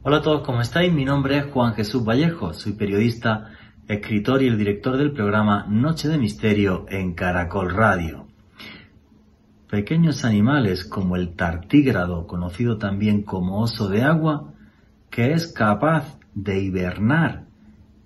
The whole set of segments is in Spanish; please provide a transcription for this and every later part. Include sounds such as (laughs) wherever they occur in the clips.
Hola a todos, ¿cómo estáis? Mi nombre es Juan Jesús Vallejo, soy periodista, escritor y el director del programa Noche de Misterio en Caracol Radio. Pequeños animales como el tartígrado, conocido también como oso de agua, que es capaz de hibernar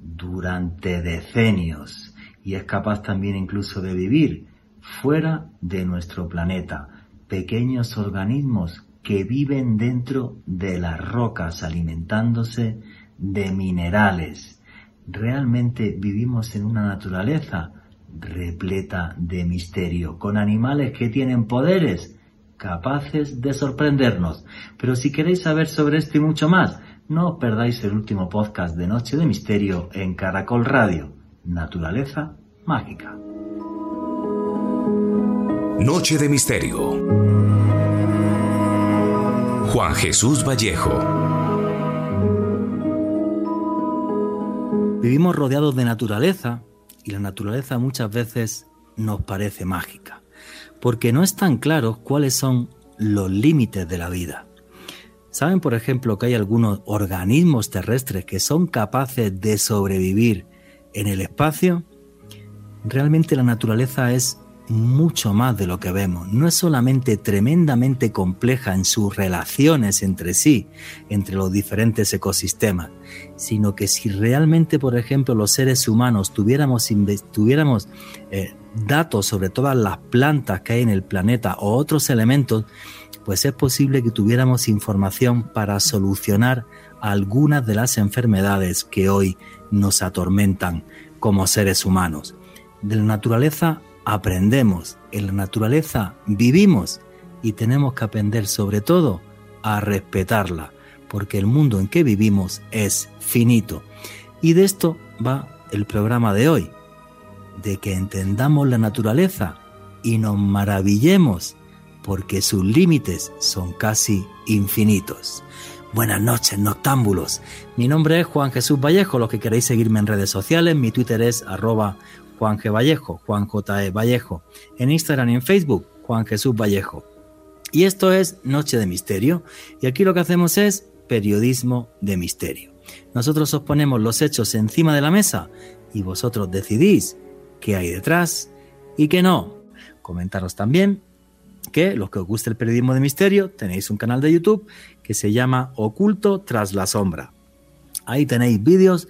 durante decenios y es capaz también incluso de vivir fuera de nuestro planeta. Pequeños organismos que viven dentro de las rocas alimentándose de minerales. Realmente vivimos en una naturaleza repleta de misterio, con animales que tienen poderes capaces de sorprendernos. Pero si queréis saber sobre esto y mucho más, no os perdáis el último podcast de Noche de Misterio en Caracol Radio, Naturaleza Mágica. Noche de Misterio Juan Jesús Vallejo. Vivimos rodeados de naturaleza y la naturaleza muchas veces nos parece mágica, porque no están claros cuáles son los límites de la vida. ¿Saben, por ejemplo, que hay algunos organismos terrestres que son capaces de sobrevivir en el espacio? Realmente la naturaleza es mucho más de lo que vemos. No es solamente tremendamente compleja en sus relaciones entre sí, entre los diferentes ecosistemas, sino que si realmente, por ejemplo, los seres humanos tuviéramos, tuviéramos eh, datos sobre todas las plantas que hay en el planeta o otros elementos, pues es posible que tuviéramos información para solucionar algunas de las enfermedades que hoy nos atormentan como seres humanos. De la naturaleza aprendemos, en la naturaleza vivimos y tenemos que aprender sobre todo a respetarla, porque el mundo en que vivimos es finito. Y de esto va el programa de hoy, de que entendamos la naturaleza y nos maravillemos, porque sus límites son casi infinitos. Buenas noches, noctámbulos. Mi nombre es Juan Jesús Vallejo. Los que queréis seguirme en redes sociales, mi Twitter es arroba Juan G. Vallejo, Juan J. E. Vallejo. En Instagram y en Facebook, Juan Jesús Vallejo. Y esto es Noche de Misterio. Y aquí lo que hacemos es periodismo de misterio. Nosotros os ponemos los hechos encima de la mesa y vosotros decidís qué hay detrás y qué no. Comentaros también que los que os guste el periodismo de misterio tenéis un canal de YouTube que se llama Oculto tras la sombra. Ahí tenéis vídeos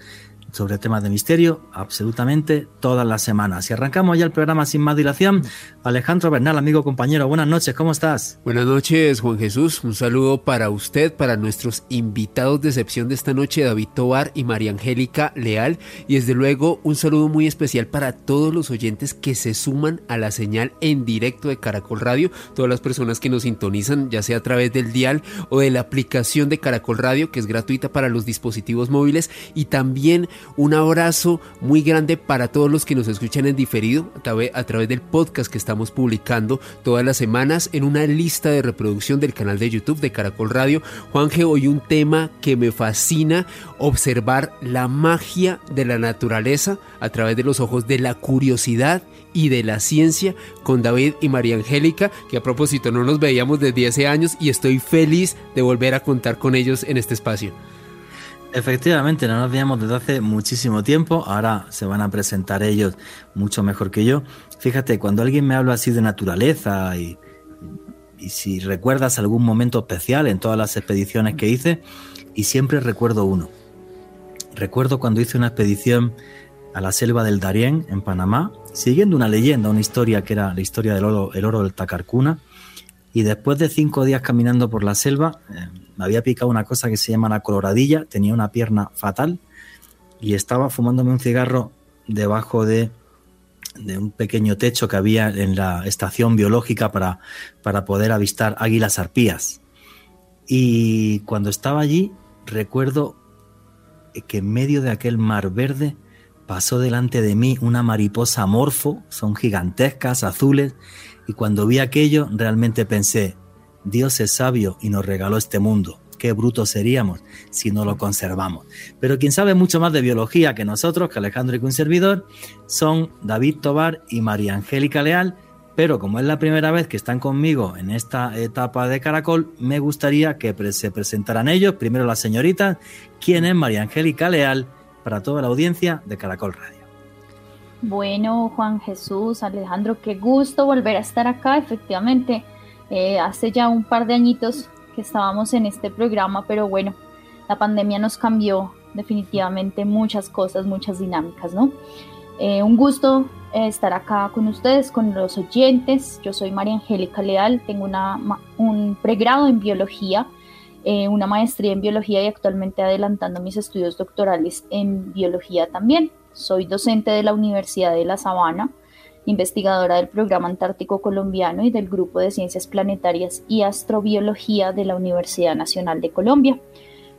sobre temas de misterio absolutamente todas las semanas. Y arrancamos ya el programa sin más dilación. Alejandro Bernal, amigo compañero, buenas noches, ¿cómo estás? Buenas noches, Juan Jesús. Un saludo para usted, para nuestros invitados de excepción de esta noche, David Tobar y María Angélica Leal. Y desde luego un saludo muy especial para todos los oyentes que se suman a la señal en directo de Caracol Radio, todas las personas que nos sintonizan, ya sea a través del dial o de la aplicación de Caracol Radio, que es gratuita para los dispositivos móviles, y también un abrazo muy grande para todos los que nos escuchan en diferido a través del podcast que estamos publicando todas las semanas en una lista de reproducción del canal de YouTube de Caracol Radio. Juanje, hoy un tema que me fascina, observar la magia de la naturaleza a través de los ojos de la curiosidad y de la ciencia con David y María Angélica, que a propósito no nos veíamos desde hace años y estoy feliz de volver a contar con ellos en este espacio. Efectivamente, no nos veíamos desde hace muchísimo tiempo, ahora se van a presentar ellos mucho mejor que yo. Fíjate, cuando alguien me habla así de naturaleza y, si recuerdas algún momento especial en todas las expediciones que hice, y siempre recuerdo uno. Recuerdo cuando hice una expedición a la selva del Darién, en Panamá, siguiendo una leyenda, una historia que era la historia del oro, el oro del Tacarcuna, y después de cinco días caminando por la selva, eh, me había picado una cosa que se llama la coloradilla, tenía una pierna fatal y estaba fumándome un cigarro debajo de, un pequeño techo que había en la estación biológica para, para poder avistar águilas arpías. Y cuando estaba allí, recuerdo que en medio de aquel mar verde pasó delante de mí una mariposa morfo, son gigantescas, azules, y cuando vi aquello realmente pensé, Dios es sabio y nos regaló este mundo. Qué brutos seríamos si no lo conservamos. Pero quien sabe mucho más de biología que nosotros, que Alejandro y que un servidor, son David Tobar y María Angélica Leal, pero como es la primera vez que están conmigo en esta etapa de Caracol, me gustaría que se presentaran ellos, primero la señorita, quién es María Angélica Leal, para toda la audiencia de Caracol Radio. Bueno, Juan Jesús, Alejandro, qué gusto volver a estar acá. Efectivamente, eh, hace ya un par de añitos que estábamos en este programa, pero bueno, la pandemia nos cambió definitivamente muchas cosas, muchas dinámicas, ¿no? Eh, un gusto eh, estar acá con ustedes, con los oyentes. Yo soy María Angélica Leal, tengo un pregrado en biología, eh, una maestría en biología y actualmente adelantando mis estudios doctorales en biología también. Soy docente de la Universidad de La Sabana, investigadora del Programa Antártico Colombiano y del Grupo de Ciencias Planetarias y Astrobiología de la Universidad Nacional de Colombia.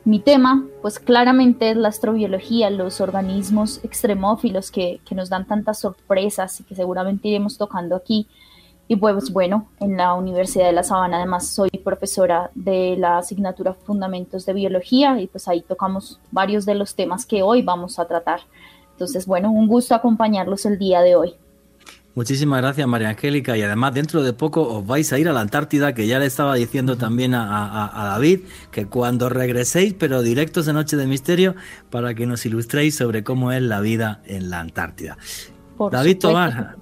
Mi tema, pues claramente es la astrobiología, los organismos extremófilos que, nos dan tantas sorpresas y que seguramente iremos tocando aquí. Y pues bueno, en la Universidad de La Sabana además soy profesora de la asignatura Fundamentos de Biología y pues ahí tocamos varios de los temas que hoy vamos a tratar. Entonces, bueno, un gusto acompañarlos el día de hoy. Muchísimas gracias, María Angélica. Y además, dentro de poco os vais a ir a la Antártida, que ya le estaba diciendo también a, David, que cuando regreséis, pero directos de Noche de Misterio, para que nos ilustréis sobre cómo es la vida en la Antártida. David Tobar,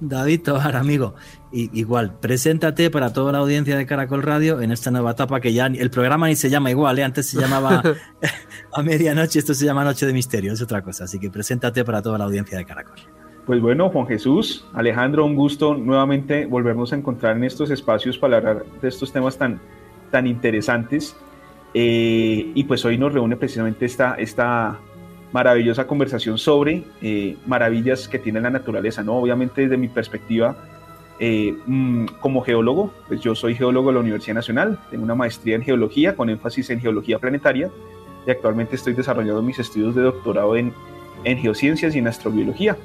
David Tobar, amigo, igual, preséntate para toda la audiencia de Caracol Radio en esta nueva etapa que ya el programa ni se llama igual, ¿eh? antes se llamaba (laughs) (laughs) a medianoche, esto se llama Noche de Misterio, es otra cosa. Así que preséntate para toda la audiencia de Caracol. Pues bueno, Juan Jesús, Alejandro, un gusto nuevamente volvernos a encontrar en estos espacios para hablar de estos temas tan, tan interesantes. Eh, y pues hoy nos reúne precisamente esta, esta maravillosa conversación sobre eh, maravillas que tiene la naturaleza, ¿no? Obviamente desde mi perspectiva eh, mm, como geólogo, pues yo soy geólogo de la Universidad Nacional, tengo una maestría en geología con énfasis en geología planetaria y actualmente estoy desarrollando mis estudios de doctorado en, en geociencias y en astrobiología.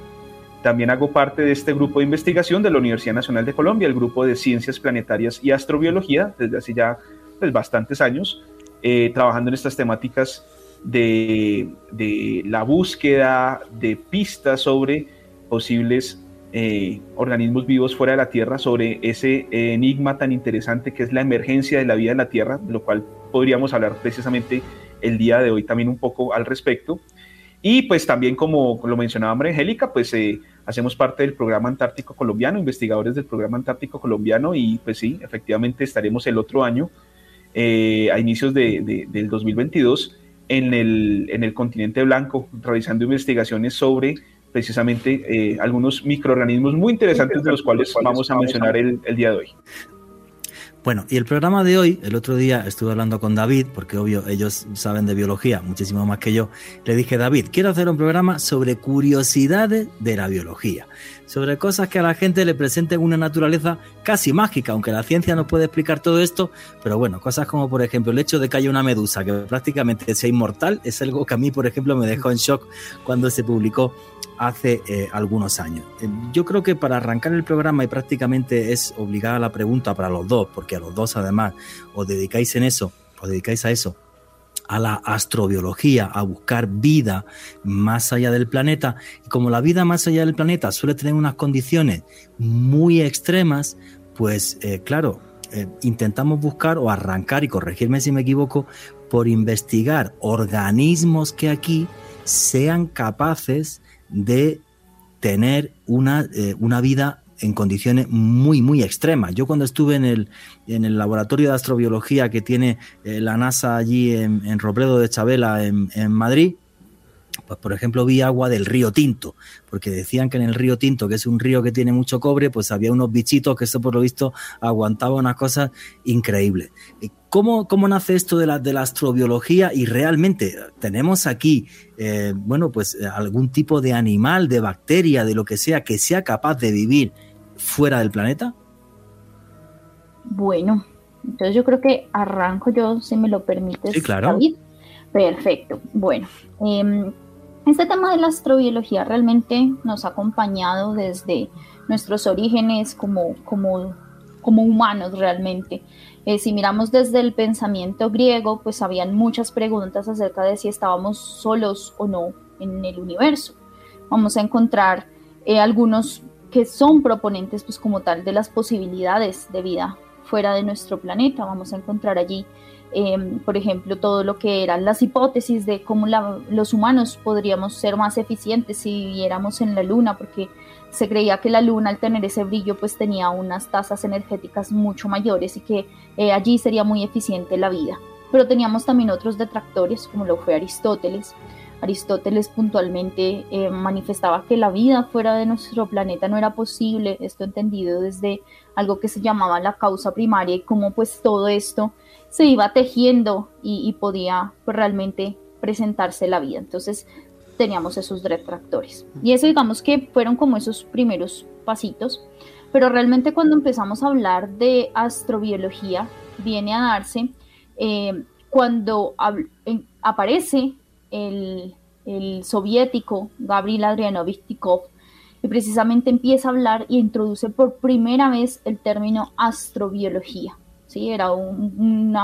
También hago parte de este grupo de investigación de la Universidad Nacional de Colombia, el grupo de Ciencias Planetarias y Astrobiología, desde hace ya pues, bastantes años, eh, trabajando en estas temáticas de, la búsqueda de pistas sobre posibles eh, organismos vivos fuera de la Tierra, sobre ese enigma tan interesante que es la emergencia de la vida en la Tierra, de lo cual podríamos hablar precisamente el día de hoy también un poco al respecto. Y pues también, como lo mencionaba María Angélica, pues eh, hacemos parte del programa Antártico Colombiano, investigadores del programa Antártico Colombiano, y pues sí, efectivamente estaremos el otro año, eh, a inicios de, del 2022, en el, en el continente blanco, realizando investigaciones sobre precisamente eh, algunos microorganismos muy interesantes de los cuales vamos a mencionar el día de hoy. Bueno, y el programa de hoy, el otro día estuve hablando con David, porque obvio ellos saben de biología muchísimo más que yo. Le dije, David, quiero hacer un programa sobre curiosidades de la biología, sobre cosas que a la gente le presenten una naturaleza casi mágica, aunque la ciencia no puede explicar todo esto, pero bueno, cosas como por ejemplo el hecho de que haya una medusa que prácticamente sea inmortal, es algo que a mí, por ejemplo, me dejó en shock cuando se publicó hace eh, algunos años. Eh, yo creo que para arrancar el programa y prácticamente es obligada la pregunta para los dos, porque a los dos además os dedicáis en eso, os dedicáis a eso, a la astrobiología, a buscar vida más allá del planeta. Y como la vida más allá del planeta suele tener unas condiciones muy extremas, pues eh, claro, intentamos buscar o arrancar, y corregirme si me equivoco, por investigar organismos que aquí sean capaces de tener una, eh, una vida en condiciones muy, muy extremas. Yo cuando estuve en el, en el laboratorio de astrobiología que tiene eh, la NASA allí en, en, Robledo de Chabela, en, en Madrid, pues por ejemplo vi agua del río Tinto, porque decían que en el río Tinto, que es un río que tiene mucho cobre, pues había unos bichitos que eso por lo visto aguantaba unas cosas increíbles. ¿Cómo, cómo nace esto de la, de la astrobiología? Y realmente tenemos aquí, eh, bueno, pues algún tipo de animal, de bacteria, de lo que sea, que sea capaz de vivir fuera del planeta? Bueno, entonces yo creo que arranco yo, si me lo permites. Sí, claro. Perfecto. Bueno, eh, este tema de la astrobiología realmente nos ha acompañado desde nuestros orígenes como, como, como humanos realmente. Eh, si miramos desde el pensamiento griego, pues habían muchas preguntas acerca de si estábamos solos o no en el universo. Vamos a encontrar eh, algunos que son proponentes pues como tal de las posibilidades de vida fuera de nuestro planeta. Vamos a encontrar allí, em, por ejemplo, todo lo que eran las hipótesis de cómo los humanos podríamos ser más eficientes si viviéramos en la Luna, porque se creía que la Luna al tener ese brillo pues tenía unas tasas energéticas mucho mayores y que eh, allí sería muy eficiente la vida. Pero teníamos también otros detractores, como lo fue Aristóteles, Aristóteles puntualmente eh, manifestaba que la vida fuera de nuestro planeta no era posible, esto entendido desde algo que se llamaba la causa primaria y cómo pues todo esto se iba tejiendo y, podía pues, realmente presentarse la vida. Entonces teníamos esos detractores. Y eso digamos que fueron como esos primeros pasitos, pero realmente cuando empezamos a hablar de astrobiología viene a darse eh, cuando aparece el, soviético Gabriel Adrianovich Tikov, y precisamente empieza a hablar y introduce por primera vez el término astrobiología. ¿Sí? Era un,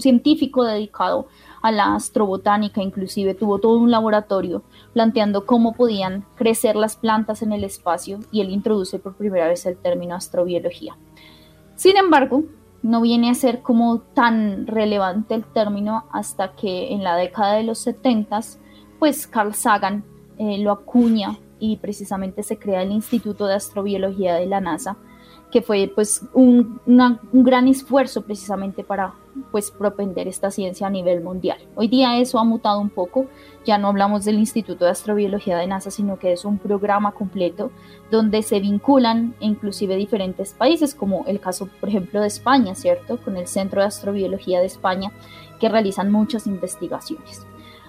científico dedicado a la astrobotánica, inclusive tuvo todo un laboratorio planteando cómo podían crecer las plantas en el espacio y él introduce por primera vez el término astrobiología. Sin embargo, no viene a ser como tan relevante el término hasta que en la década de los 70 pues Carl Sagan eh, lo acuña y precisamente se crea el Instituto de Astrobiología de la NASA que fue pues un, gran esfuerzo precisamente para pues propender esta ciencia a nivel mundial. Hoy día eso ha mutado un poco, ya no hablamos del Instituto de Astrobiología de NASA, sino que es un programa completo donde se vinculan inclusive diferentes países, como el caso por ejemplo de España, ¿cierto? Con el Centro de Astrobiología de España, que realizan muchas investigaciones.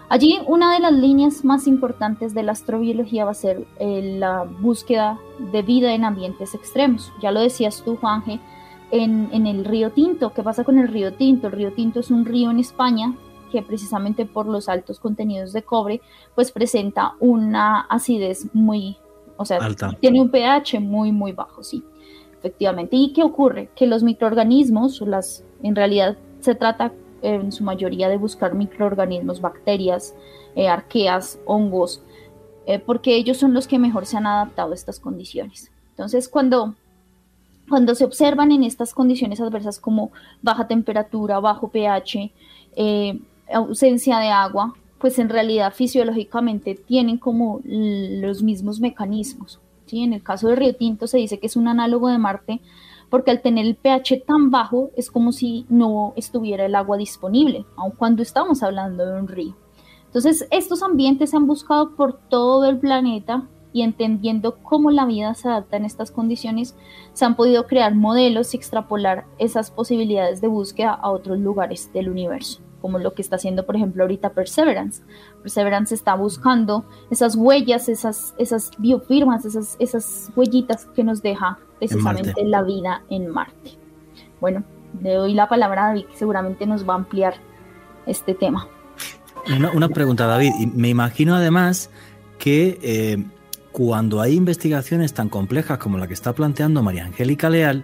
Allí una de las líneas más importantes de la astrobiología va a ser eh, la búsqueda de vida en ambientes extremos. Ya lo decías tú, Juanje, en, en, el río Tinto. ¿Qué pasa con el río Tinto? El río Tinto es un río en España que precisamente por los altos contenidos de cobre, pues presenta una acidez muy, o sea, tiene un pH muy, muy bajo, sí, efectivamente. ¿Y qué ocurre? Que los microorganismos, las, en realidad se trata en su mayoría de buscar microorganismos, bacterias, eh, arqueas, hongos, eh, porque ellos son los que mejor se han adaptado a estas condiciones. Entonces, cuando, cuando se observan en estas condiciones adversas como baja temperatura, bajo pH, eh, ausencia de agua, pues en realidad fisiológicamente tienen como los mismos mecanismos. ¿sí? En el caso del río Tinto se dice que es un análogo de Marte porque al tener el pH tan bajo es como si no estuviera el agua disponible, aun cuando estamos hablando de un río. Entonces, estos ambientes se han buscado por todo el planeta y entendiendo cómo la vida se adapta en estas condiciones, se han podido crear modelos y extrapolar esas posibilidades de búsqueda a otros lugares del universo como lo que está haciendo, por ejemplo, ahorita Perseverance. Perseverance está buscando esas huellas, esas, esas biofirmas, esas, esas huellitas que nos deja precisamente la vida en Marte. Bueno, le doy la palabra a David, que seguramente nos va a ampliar este tema. Una, pregunta, David. Me imagino además que eh, cuando hay investigaciones tan complejas como la que está planteando María Angélica Leal,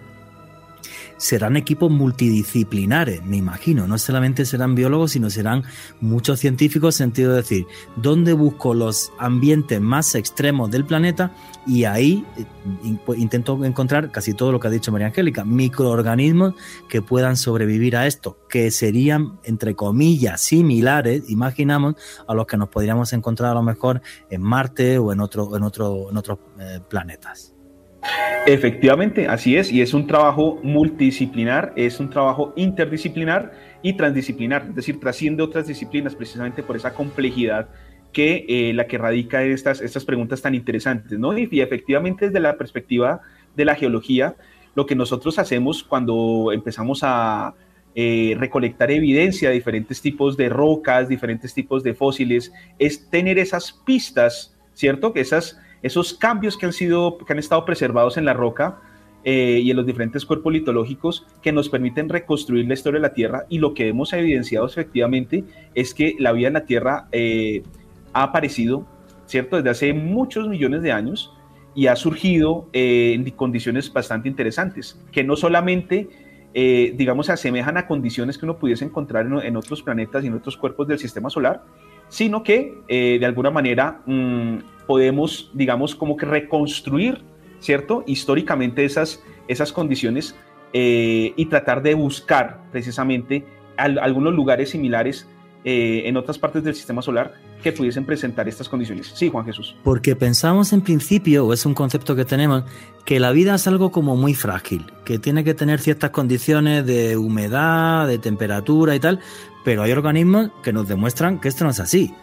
serán equipos multidisciplinares, me imagino. No solamente serán biólogos, sino serán muchos científicos, en sentido de decir, ¿dónde busco los ambientes más extremos del planeta? Y ahí eh, pues, intento encontrar casi todo lo que ha dicho María Angélica, microorganismos que puedan sobrevivir a esto, que serían, entre comillas, similares, imaginamos, a los que nos podríamos encontrar a lo mejor en Marte o en, otro, en, otro, en otros eh, planetas. Efectivamente, así es, y es un trabajo multidisciplinar, es un trabajo interdisciplinar y transdisciplinar, es decir, trasciende otras disciplinas precisamente por esa complejidad que eh, la que radica en estas, estas preguntas tan interesantes, ¿no? Y, efectivamente desde la perspectiva de la geología, lo que nosotros hacemos cuando empezamos a eh, recolectar evidencia de diferentes tipos de rocas, diferentes tipos de fósiles, es tener esas pistas, ¿cierto? Que esas esos cambios que han, sido, que han estado preservados en la roca eh, y en los diferentes cuerpos litológicos que nos permiten reconstruir la historia de la Tierra y lo que hemos evidenciado efectivamente es que la vida en la Tierra eh, ha aparecido, ¿cierto? Desde hace muchos millones de años y ha surgido eh, en condiciones bastante interesantes, que no solamente, digamos, se asemejan a condiciones que uno pudiese encontrar en, otros planetas y en otros cuerpos del sistema solar, sino que de alguna manera mm, podemos, digamos, como que reconstruir, ¿cierto? Históricamente esas, esas condiciones eh, y tratar de buscar precisamente algunos lugares similares eh, en otras partes del sistema solar que pudiesen presentar estas condiciones. Sí, Juan Jesús. Porque pensamos en principio, o es un concepto que tenemos, que la vida es algo como muy frágil, que tiene que tener ciertas condiciones de humedad, de temperatura y tal, pero hay organismos que nos demuestran que esto no es así.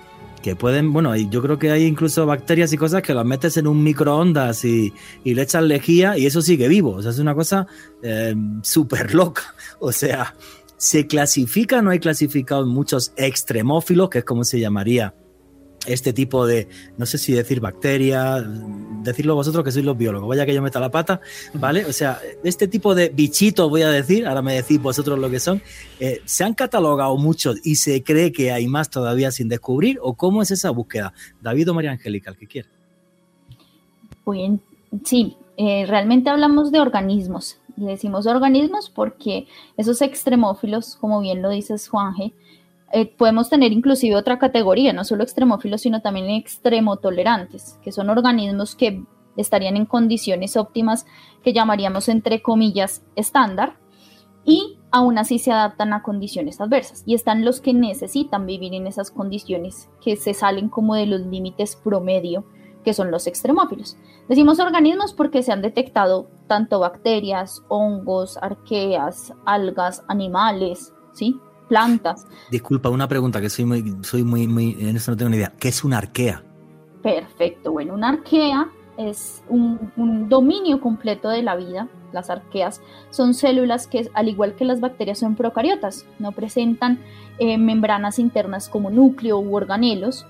Que pueden, bueno, yo creo que hay incluso bacterias y cosas que las metes en un microondas y, le echas lejía y eso sigue vivo. O sea, es una cosa eh, súper loca. (laughs) O sea, se clasifica, no hay clasificados muchos extremófilos, que es como se llamaría este tipo de, no sé si decir bacteria, decirlo vosotros que sois los biólogos, vaya que yo meta la pata, ¿vale? O sea, este tipo de bichitos, voy a decir, ahora me decís vosotros lo que son, eh, ¿se han catalogado muchos y se cree que hay más todavía sin descubrir? ¿O cómo es esa búsqueda? David o María Angélica, el que quiera. Bien, sí, eh, realmente hablamos de organismos, y decimos organismos porque esos extremófilos, como bien lo dices Juanje, eh, podemos tener inclusive otra categoría, no solo extremófilos, sino también extremotolerantes, que son organismos que estarían en condiciones óptimas que llamaríamos entre comillas estándar y aún así se adaptan a condiciones adversas. Y están los que necesitan vivir en esas condiciones que se salen como de los límites promedio que son los extremófilos. Decimos organismos porque se han detectado tanto bacterias, hongos, arqueas, algas, animales, ¿sí? Plantas. Disculpa, una pregunta que soy muy, soy muy, muy, en eso no tengo ni idea. ¿Qué es una arquea? Perfecto, bueno, una arquea es un, dominio completo de la vida. Las arqueas son células que, al igual que las bacterias, son procariotas, no presentan eh, membranas internas como núcleo u organelos,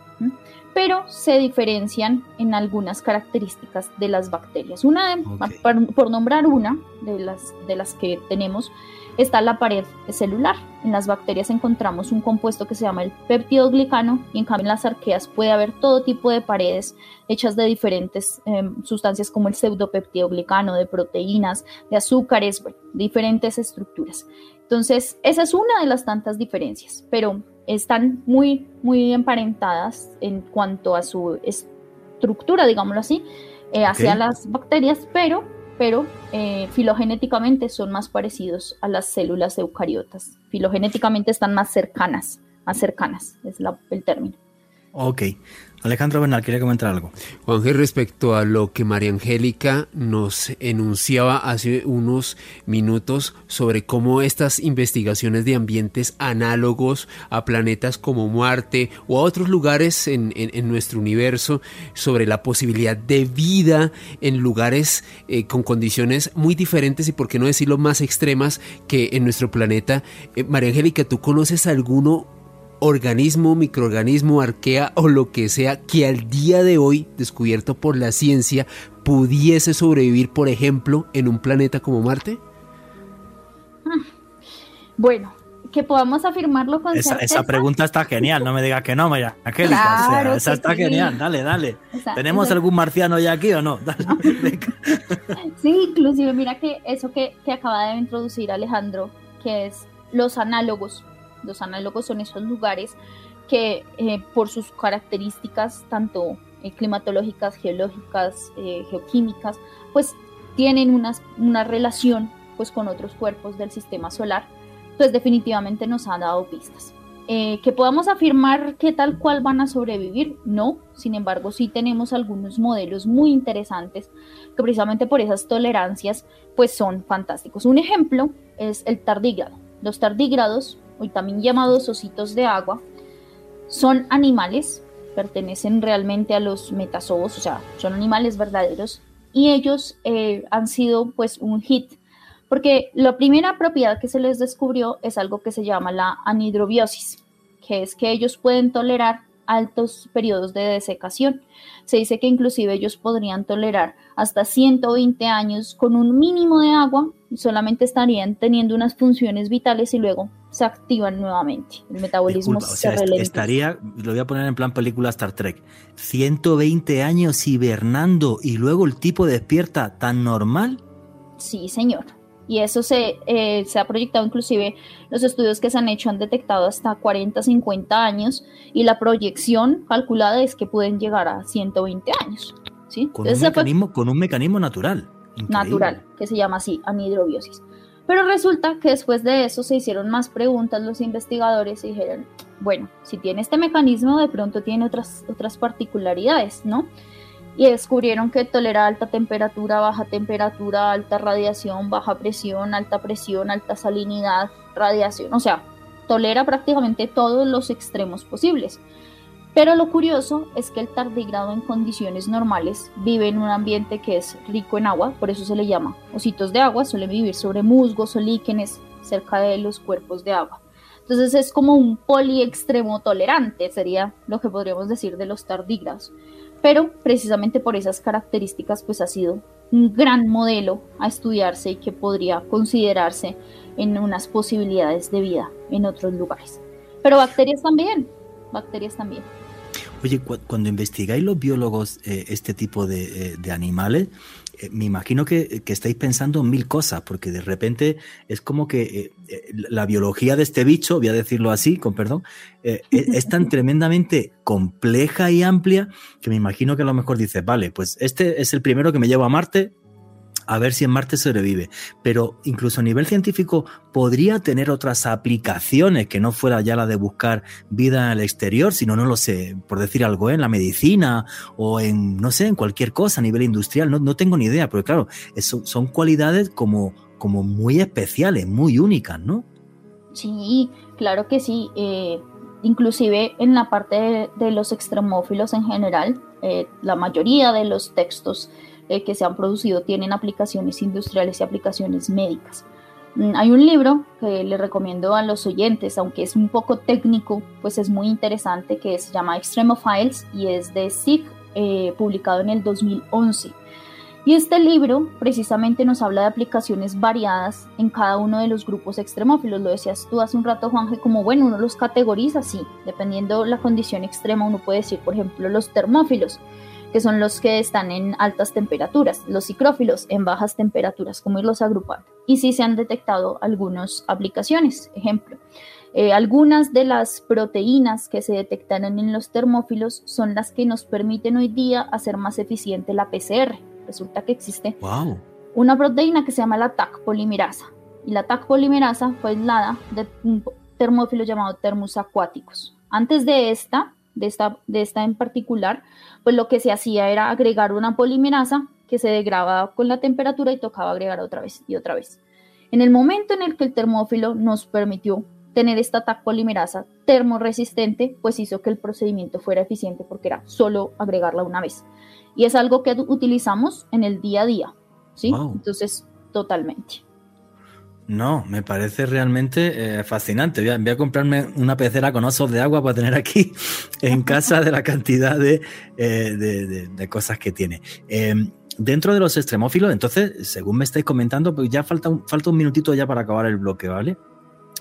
pero se diferencian en algunas características de las bacterias. Una, por, nombrar una de las, de las que tenemos, está la pared celular. En las bacterias encontramos un compuesto que se llama el peptidoglicano y en cambio en las arqueas puede haber todo tipo de paredes hechas de diferentes em, sustancias como el pseudopeptidoglicano, de proteínas, de azúcares, diferentes estructuras. Entonces, esa es una de las tantas diferencias, pero están muy, muy emparentadas en cuanto a su estructura, digámoslo así, eh, hacia las bacterias, pero, pero eh, filogenéticamente son más parecidos a las células eucariotas. Filogenéticamente están más cercanas, más cercanas, es el término. Ok. Alejandro Bernal, quería comentar algo. Juanje, respecto a lo que María Angélica nos enunciaba hace unos minutos sobre cómo estas investigaciones de ambientes análogos a planetas como Marte o a otros lugares en, nuestro universo, sobre la posibilidad de vida en lugares eh, con condiciones muy diferentes y por qué no decirlo más extremas que en nuestro planeta. Eh, María Angélica, ¿tú conoces alguno organismo, microorganismo, arquea o lo que sea que al día de hoy, descubierto por la ciencia, pudiese sobrevivir, por ejemplo, en un planeta como Marte? Bueno, que podamos afirmarlo con esa, esa pregunta está genial, no me digas que no, Maya. esa está genial, dale, dale. ¿Tenemos algún marciano ya aquí o no? (laughs) (laughs) sí, inclusive mira que eso que, que acaba de introducir Alejandro, que es los análogos. Los análogos son esos lugares que eh, por sus características tanto eh, climatológicas, geológicas, eh, geoquímicas, pues tienen una, una relación pues con otros cuerpos del sistema solar, pues definitivamente nos han dado pistas. que podamos afirmar que tal cual van a sobrevivir, no, sin embargo sí tenemos algunos modelos muy interesantes que precisamente por esas tolerancias pues son fantásticos. Un ejemplo es el tardígrado. Los tardígrados también llamados ositos de agua, son animales, pertenecen realmente a los metazoos, o sea, son animales verdaderos, y ellos eh, han sido pues un hit, porque la primera propiedad que se les descubrió es algo que se llama la anhidrobiosis, que es que ellos pueden tolerar altos periodos de desecación. Se dice que inclusive ellos podrían tolerar hasta 120 años con un mínimo de agua y solamente estarían teniendo unas funciones vitales y luego se activan nuevamente. El metabolismo se Estaría, lo voy a poner en plan película Star Trek, 120 años hibernando y luego el tipo despierta tan normal. Sí, señor. Y eso se, eh, se ha proyectado inclusive, los estudios que se han hecho han detectado hasta 40, 50 años y la proyección calculada es que pueden llegar a 120 años. ¿sí? Con, un mecanismo, con un mecanismo natural. Natural, que se llama así, anhidrobiosis. Pero resulta que después de eso se hicieron más preguntas los investigadores y dijeron, bueno, si tiene este mecanismo, de pronto tiene otras, otras particularidades, ¿no? Y descubrieron que tolera alta temperatura, baja temperatura, alta radiación, baja presión, alta presión, alta salinidad, radiación, o sea, tolera prácticamente todos los extremos posibles. Pero lo curioso es que el tardígrado en condiciones normales vive en un ambiente que es rico en agua, por eso se le llama ositos de agua, suelen vivir sobre musgos o líquenes cerca de los cuerpos de agua. Entonces es como un poliextremo tolerante, sería lo que podríamos decir de los tardígrados. Pero precisamente por esas características pues ha sido un gran modelo a estudiarse y que podría considerarse en unas posibilidades de vida en otros lugares. Pero bacterias también, bacterias también. Oye, cuando investigáis los biólogos eh, este tipo de, eh, animales, eh, me imagino que, estáis pensando en mil cosas, porque de repente es como que la biología de este bicho, voy a decirlo así, con perdón, e, es, tan (laughs) tremendamente compleja y amplia que me imagino que a lo mejor dices, vale, pues este es el primero que me lleva a Marte, a ver si en Marte sobrevive. Pero incluso a nivel científico podría tener otras aplicaciones que no fuera ya la de buscar vida en el exterior, sino no lo sé, por decir algo, en la medicina o en, no sé, en cualquier cosa a nivel industrial. No, no tengo ni idea, pero claro, eso, son cualidades como, como muy especiales, muy únicas, ¿no? Sí, claro que sí. Eh, inclusive en la parte de, los extremófilos en general, eh, la mayoría de los textos eh, que se han producido tienen aplicaciones industriales y aplicaciones médicas. Mm, hay un libro que le recomiendo a los oyentes, aunque es un poco técnico, pues es muy interesante, que se llama Extremophiles y es de SIG, eh, publicado en el 2011. Y este libro precisamente nos habla de aplicaciones variadas en cada uno de los grupos extremófilos. Lo decías tú hace un rato, Juanje, como bueno, uno los categoriza así, dependiendo la condición extrema, uno puede decir, por ejemplo, los termófilos que son los que están en altas temperaturas, los cicrófilos en bajas temperaturas, como irlos agrupando. Y sí se han detectado algunas aplicaciones, ejemplo. Eh, algunas de las proteínas que se detectaron en los termófilos son las que nos permiten hoy día hacer más eficiente la PCR. Resulta que existe una proteína que se llama la TAC polimerasa. Y la TAC polimerasa fue aislada de un termófilo llamado Thermus aquaticus. Antes de esta, de esta, de esta en particular, pues lo que se hacía era agregar una polimerasa que se degradaba con la temperatura y tocaba agregar otra vez y otra vez. En el momento en el que el termófilo nos permitió tener esta TAC polimerasa termoresistente, pues hizo que el procedimiento fuera eficiente porque era solo agregarla una vez. Y es algo que utilizamos en el día a día, ¿sí? Entonces, totalmente. No, me parece realmente eh, fascinante. Voy a, comprarme una pecera con osos de agua para tener aquí (laughs) en casa de la cantidad de, eh, cosas que tiene. Em, dentro de los extremófilos, entonces, según me estáis comentando, pues ya falta un, falta un minutito ya para acabar el bloque, ¿vale?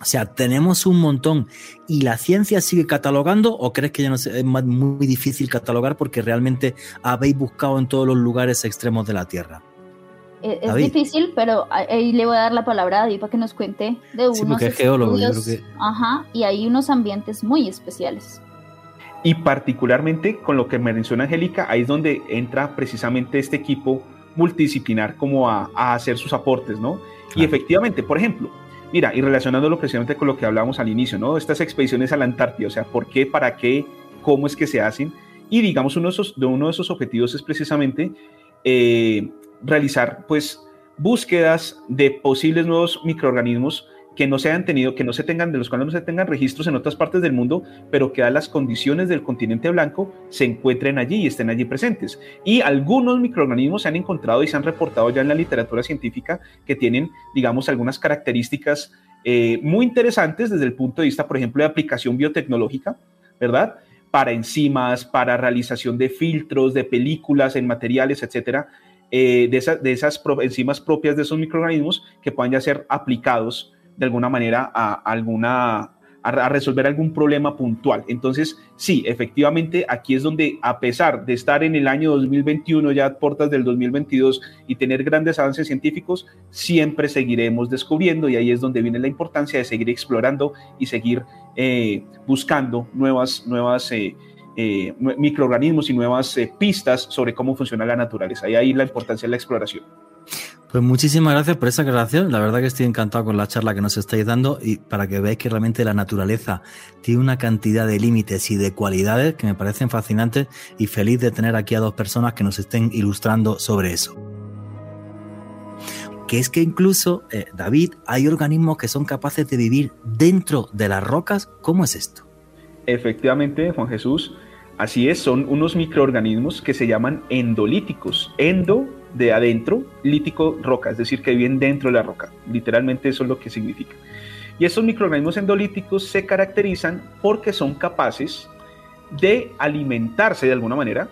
O sea, tenemos un montón y la ciencia sigue catalogando o crees que ya no es muy difícil catalogar porque realmente habéis buscado en todos los lugares extremos de la Tierra? Eh, es difícil, pero ahí le voy a dar la palabra a David para que nos cuente de unos estudios, Ajá, y hay unos ambientes muy especiales. Y particularmente con lo que me menciona Angélica, ahí es donde entra precisamente este equipo multidisciplinar como a, hacer sus aportes, ¿no? Y efectivamente, por ejemplo, mira, y relacionándolo precisamente con lo que hablábamos al inicio, ¿no? Estas expediciones a la Antártida, o sea, ¿por qué, para qué, cómo es que se hacen? Y digamos, uno de esos, de uno de esos objetivos es precisamente eh, realizar pues búsquedas de posibles nuevos microorganismos que no se hayan tenido, que no se tengan, de los cuales no se tengan registros en otras partes del mundo, pero que a las condiciones del continente blanco se encuentren allí y estén allí presentes. Y algunos microorganismos se han encontrado y se han reportado ya en la literatura científica que tienen, digamos, algunas características eh, muy interesantes desde el punto de vista, por ejemplo, de aplicación biotecnológica, ¿verdad? Para enzimas, para realización de filtros, de películas en materiales, etcétera eh, de, de, esas enzimas propias de esos microorganismos que puedan ya ser aplicados de alguna manera a, alguna a, resolver algún problema puntual. Entonces, sí, efectivamente, aquí es donde, a pesar de estar en el año 2021, ya a puertas del 2022 y tener grandes avances científicos, siempre seguiremos descubriendo y ahí es donde viene la importancia de seguir explorando y seguir eh, buscando nuevas, nuevas eh, eh, microorganismos y nuevas eh, pistas sobre cómo funciona la naturaleza. Y ahí la importancia de la exploración. Pues muchísimas gracias por esa aclaración. La verdad que estoy encantado con la charla que nos estáis dando y para que veáis que realmente la naturaleza tiene una cantidad de límites y de cualidades que me parecen fascinantes y feliz de tener aquí a dos personas que nos estén ilustrando sobre eso. Que es que incluso, eh, David, hay organismos que son capaces de vivir dentro de las rocas. ¿Cómo es esto? Efectivamente, Juan Jesús, así es, son unos microorganismos que se llaman endolíticos. Endo de adentro, lítico roca, es decir, que viven dentro de la roca. Literalmente eso es lo que significa. Y estos microorganismos endolíticos se caracterizan porque son capaces de alimentarse de alguna manera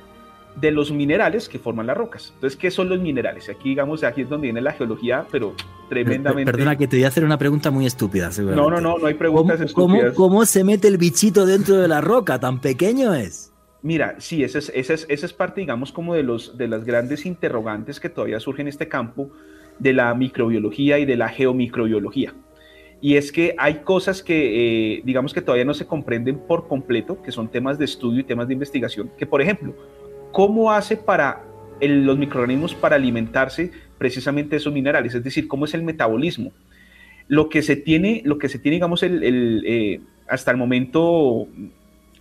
de los minerales que forman las rocas. Entonces, ¿qué son los minerales? Aquí, digamos, aquí es donde viene la geología, pero tremendamente. Perdona que te voy a hacer una pregunta muy estúpida, No, no, no, no hay preguntas estúpidas. ¿cómo, ¿Cómo se mete el bichito dentro de la roca? ¿Tan pequeño es? Mira, sí, esa es, esa, es, esa es parte, digamos, como de, los, de las grandes interrogantes que todavía surgen en este campo de la microbiología y de la geomicrobiología. Y es que hay cosas que, eh, digamos, que todavía no se comprenden por completo, que son temas de estudio y temas de investigación, que, por ejemplo, ¿cómo hace para los microorganismos para alimentarse precisamente de esos minerales? Es decir, ¿cómo es el metabolismo? Lo que se tiene, lo que se tiene digamos, el, eh, hasta el momento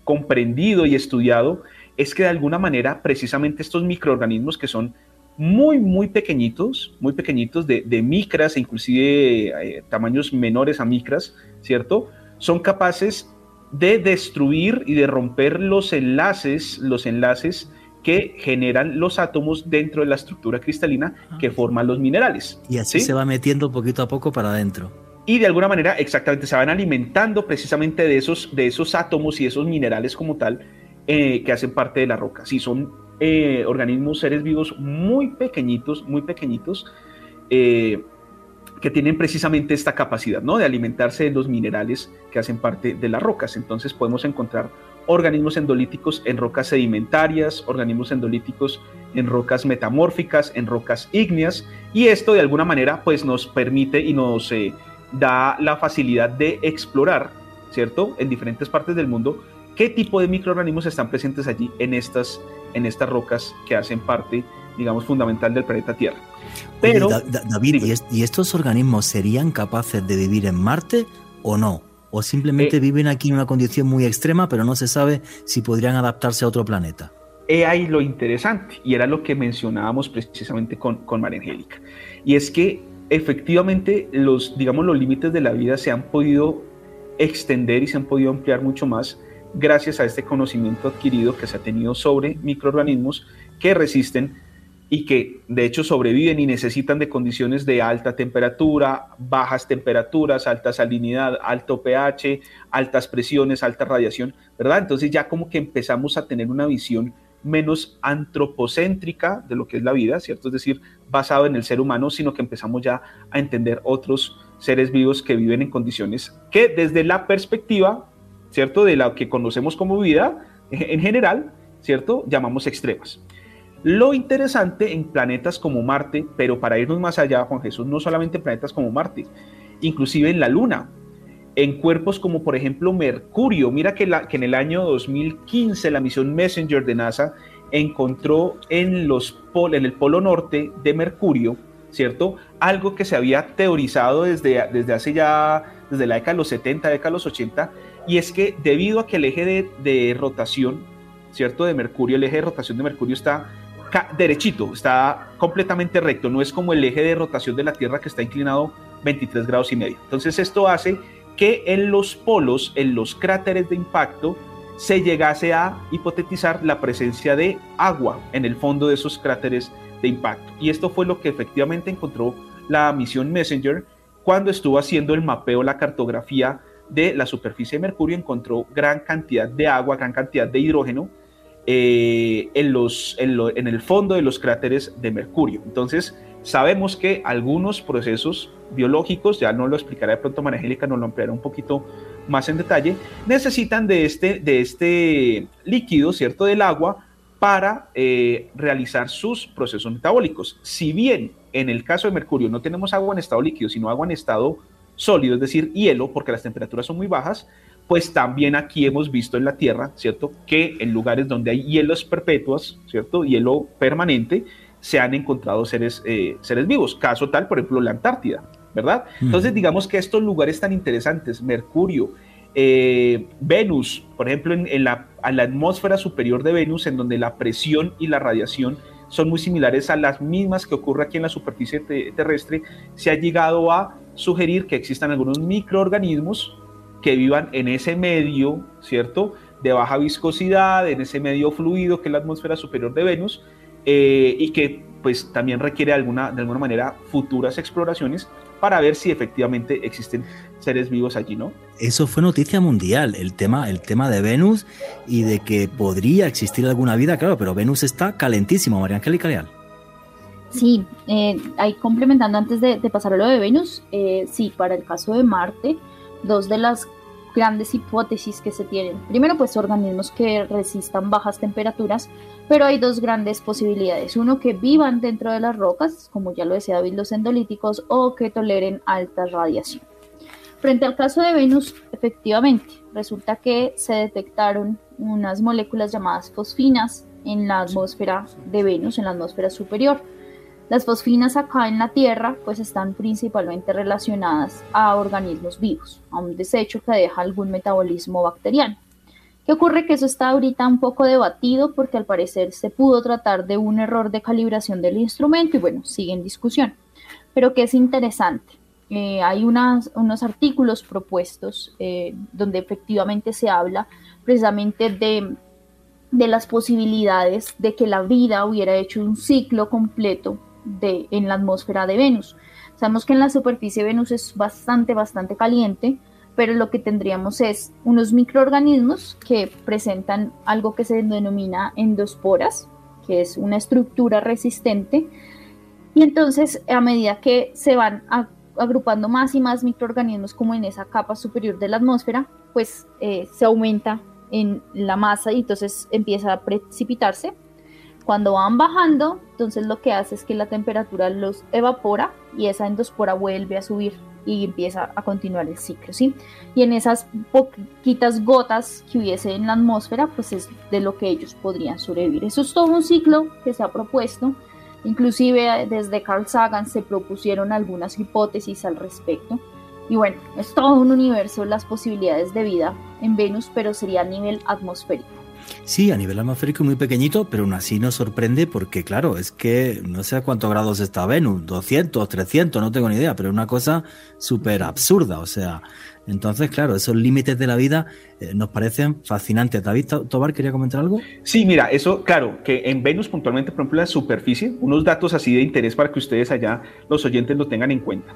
comprendido y estudiado es que de alguna manera precisamente estos microorganismos que son muy, muy pequeñitos, muy pequeñitos, de, micras e inclusive eh, tamaños menores a micras, ¿cierto? Son capaces de destruir y de romper los enlaces, los enlaces que generan los átomos dentro de la estructura cristalina que ah. forman los minerales. Y así se va metiendo poquito a poco para adentro y de alguna manera exactamente se van alimentando precisamente de esos, de esos átomos y esos minerales como tal eh, que hacen parte de la roca. Sí, son eh, organismos, seres vivos muy pequeñitos, muy pequeñitos, eh, que tienen precisamente esta capacidad ¿no? de alimentarse de los minerales que hacen parte de las rocas. Entonces podemos encontrar organismos endolíticos en rocas sedimentarias, organismos endolíticos en rocas metamórficas, en rocas ígneas, y esto de alguna manera pues nos permite y nos da la facilidad de explorar, ¿cierto? En diferentes partes del mundo, qué tipo de microorganismos están presentes allí en estas, en estas rocas que hacen parte, digamos, fundamental del planeta Tierra. Pero, David, ¿y, estos organismos serían capaces de vivir en Marte o no? ¿O simplemente eh, viven aquí en una condición muy extrema, pero no se sabe si podrían adaptarse a otro planeta? He ahí lo interesante, y era lo que mencionábamos precisamente con, con María Angélica. Y es que efectivamente los, digamos, los límites de la vida se han podido extender y se han podido ampliar mucho más gracias a este conocimiento adquirido que se ha tenido sobre microorganismos que resisten y que de hecho sobreviven y necesitan de condiciones de alta temperatura, bajas temperaturas, alta salinidad, alto pH, altas presiones, alta radiación, ¿verdad? Entonces ya como que empezamos a tener una visión menos antropocéntrica de lo que es la vida, ¿cierto? Es decir, basado en el ser humano, sino que empezamos ya a entender otros seres vivos que viven en condiciones que desde la perspectiva, ¿cierto? De la que conocemos como vida en general, ¿cierto? Llamamos extremas. Lo interesante en planetas como Marte, pero para irnos más allá, Juan Jesús, no solamente en planetas como Marte, inclusive en la Luna, en cuerpos como por ejemplo Mercurio. Mira que, en el año 2015 la misión Messenger de NASA encontró en, los en el polo norte de Mercurio, ¿cierto? Algo que se había teorizado desde, desde hace ya, desde la década de los 70, década de los 80, y es que debido a que el eje de rotación, ¿cierto? De Mercurio, el eje de rotación de Mercurio está derechito, está completamente recto, no es como el eje de rotación de la Tierra que está inclinado 23 grados y medio. Entonces esto hace que en los polos, en los cráteres de impacto, se llegase a hipotetizar la presencia de agua en el fondo de esos cráteres de impacto. Y esto fue lo que efectivamente encontró la misión Messenger cuando estuvo haciendo el mapeo, la cartografía de la superficie de Mercurio, encontró gran cantidad de agua, gran cantidad de hidrógeno eh, en, los, en el fondo de los cráteres de Mercurio. Entonces, Sabemos que algunos procesos biológicos, ya no lo explicará de pronto María nos lo ampliará un poquito más en detalle, necesitan de este, de este líquido, ¿cierto? Del agua para eh, realizar sus procesos metabólicos. Si bien en el caso de Mercurio no tenemos agua en estado líquido, sino agua en estado sólido, es decir, hielo, porque las temperaturas son muy bajas, pues también aquí hemos visto en la Tierra, ¿cierto? Que en lugares donde hay hielos perpetuos, ¿cierto? Hielo permanente, se han encontrado seres, eh, seres vivos. Caso tal, por ejemplo, la Antártida, ¿verdad? Entonces, digamos que estos lugares tan interesantes, Mercurio, eh, Venus, por ejemplo, en, la, la, atmósfera superior de Venus, en donde la presión y la radiación son muy similares a las mismas que ocurre aquí en la superficie terrestre, se ha llegado a sugerir que existan algunos microorganismos que vivan en ese medio, ¿cierto? De baja viscosidad, en ese medio fluido que es la atmósfera superior de Venus, eh, y que pues también requiere alguna, de alguna manera futuras exploraciones para ver si efectivamente existen seres vivos allí, ¿no? Eso fue noticia mundial, el tema, el tema de Venus y de que podría existir alguna vida, claro, pero Venus está calentísimo, María Angélica Leal. Sí, eh, ahí complementando antes de, pasar a lo de Venus, eh, sí, para el caso de Marte, dos de las grandes hipótesis que se tienen. Primero, pues organismos que resistan bajas temperaturas, pero hay dos grandes posibilidades. Uno, que vivan dentro de las rocas, como ya lo decía David, los endolíticos, o que toleren alta radiación. Frente al caso de Venus, efectivamente, resulta que se detectaron unas moléculas llamadas fosfinas en la atmósfera de Venus, en la atmósfera superior. Las fosfinas acá en la Tierra pues están principalmente relacionadas a organismos vivos, a un desecho que deja algún metabolismo bacteriano. ¿Qué ocurre? Que eso está ahorita un poco debatido porque al parecer se pudo tratar de un error de calibración del instrumento y bueno, sigue en discusión. Pero que es interesante. Eh, hay unos artículos propuestos eh, donde efectivamente se habla precisamente de, de las posibilidades de que la vida hubiera hecho un ciclo completo de, en la atmósfera de Venus. Sabemos que en la superficie de Venus es bastante, bastante caliente, pero lo que tendríamos es unos microorganismos que presentan algo que se denomina endosporas, que es una estructura resistente, y entonces a medida que se van agrupando más y más microorganismos como en esa capa superior de la atmósfera, pues eh, se aumenta en la masa y entonces empieza a precipitarse cuando van bajando, entonces lo que hace es que la temperatura los evapora y esa endospora vuelve a subir y empieza a continuar el ciclo, ¿sí? Y en esas poquitas gotas que hubiese en la atmósfera, pues es de lo que ellos podrían sobrevivir. Eso es todo un ciclo que se ha propuesto. Inclusive desde Carl Sagan se propusieron algunas hipótesis al respecto. Y bueno, es todo un universo las posibilidades de vida en Venus, pero sería a nivel atmosférico. Sí, a nivel atmosférico muy pequeñito, pero aún así nos sorprende porque, claro, es que no sé a cuántos grados está Venus, 200, 300, no tengo ni idea, pero es una cosa súper absurda, o sea, entonces, claro, esos límites de la vida eh, nos parecen fascinantes. David Tobar, ¿quería comentar algo? Sí, mira, eso, claro, que en Venus puntualmente, por ejemplo, la superficie, unos datos así de interés para que ustedes allá, los oyentes, lo tengan en cuenta.